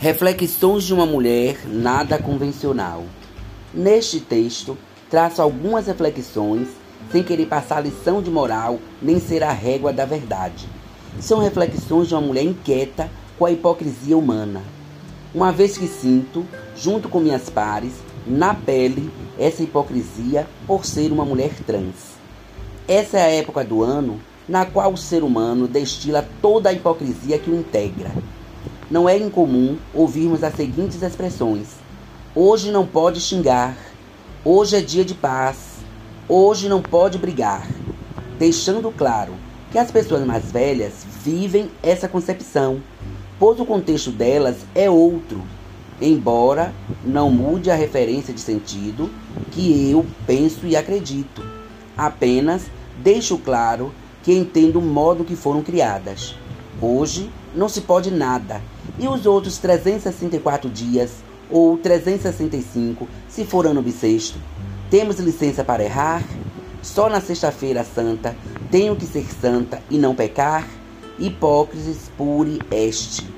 Reflexões de uma mulher nada convencional. Neste texto, traço algumas reflexões sem querer passar lição de moral nem ser a régua da verdade. São reflexões de uma mulher inquieta com a hipocrisia humana. Uma vez que sinto, junto com minhas pares, na pele, essa hipocrisia por ser uma mulher trans. Essa é a época do ano na qual o ser humano destila toda a hipocrisia que o integra. Não é incomum ouvirmos as seguintes expressões: Hoje não pode xingar, hoje é dia de paz, hoje não pode brigar, deixando claro que as pessoas mais velhas vivem essa concepção, pois o contexto delas é outro, embora não mude a referência de sentido que eu penso e acredito. Apenas deixo claro que entendo o modo que foram criadas. Hoje não se pode nada, e os outros 364 dias ou 365, se for ano bissexto, temos licença para errar? Só na sexta-feira santa tenho que ser santa e não pecar? Hipócrisis pure este.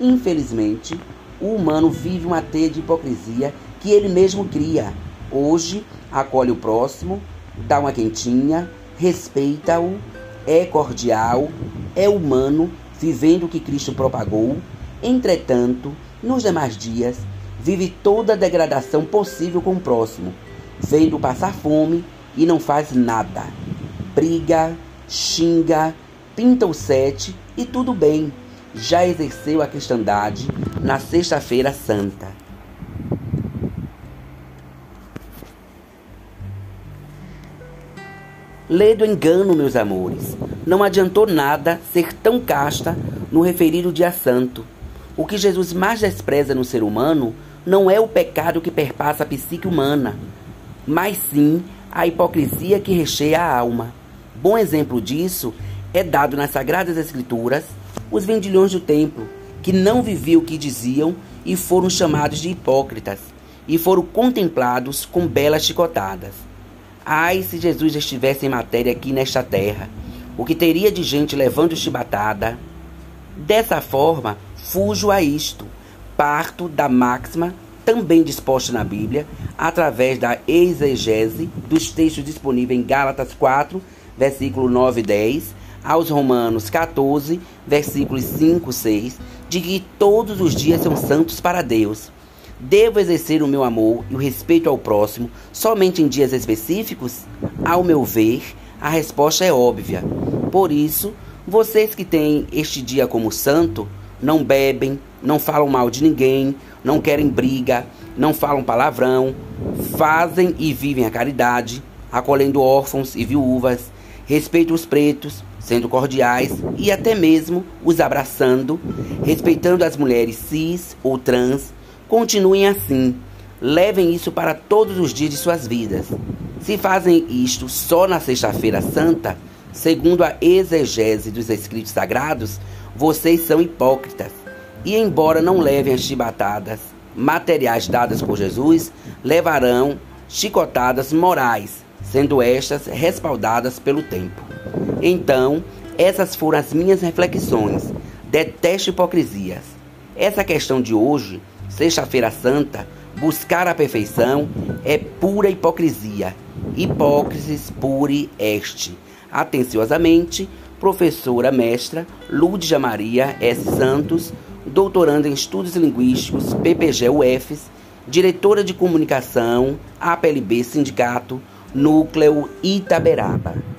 Infelizmente, o humano vive uma teia de hipocrisia que ele mesmo cria. Hoje acolhe o próximo, dá uma quentinha, respeita-o, é cordial, é humano, vivendo o que Cristo propagou. Entretanto, nos demais dias, vive toda a degradação possível com o próximo, vendo passar fome e não faz nada. Briga, xinga, pinta o sete e tudo bem. Já exerceu a cristandade na Sexta-feira Santa. Lê do engano, meus amores. Não adiantou nada ser tão casta no referido dia santo. O que Jesus mais despreza no ser humano não é o pecado que perpassa a psique humana, mas sim a hipocrisia que recheia a alma. Bom exemplo disso é dado nas Sagradas Escrituras os vendilhões do templo, que não viviam o que diziam e foram chamados de hipócritas, e foram contemplados com belas chicotadas. Ai, se Jesus estivesse em matéria aqui nesta terra, o que teria de gente levando chibatada? Dessa forma, fujo a isto, parto da máxima também disposta na Bíblia, através da exegese dos textos disponíveis em Gálatas 4, versículo 9 e 10, aos Romanos 14, versículos 5 e 6, de que todos os dias são santos para Deus. Devo exercer o meu amor e o respeito ao próximo somente em dias específicos? Ao meu ver, a resposta é óbvia. Por isso, vocês que têm este dia como santo, não bebem, não falam mal de ninguém, não querem briga, não falam palavrão, fazem e vivem a caridade, acolhendo órfãos e viúvas, respeitam os pretos, sendo cordiais e até mesmo os abraçando, respeitando as mulheres cis ou trans Continuem assim. Levem isso para todos os dias de suas vidas. Se fazem isto só na Sexta-feira Santa, segundo a exegese dos escritos sagrados, vocês são hipócritas. E embora não levem as chibatadas materiais dadas por Jesus, levarão chicotadas morais, sendo estas respaldadas pelo tempo. Então, essas foram as minhas reflexões. Detesto hipocrisias. Essa questão de hoje Sexta-feira Santa, buscar a perfeição é pura hipocrisia. Hipócrisis pure este. Atenciosamente, professora mestra Lúdia Maria S. Santos, doutoranda em Estudos Linguísticos, PPG UFS, diretora de comunicação, APLB Sindicato, Núcleo Itaberaba.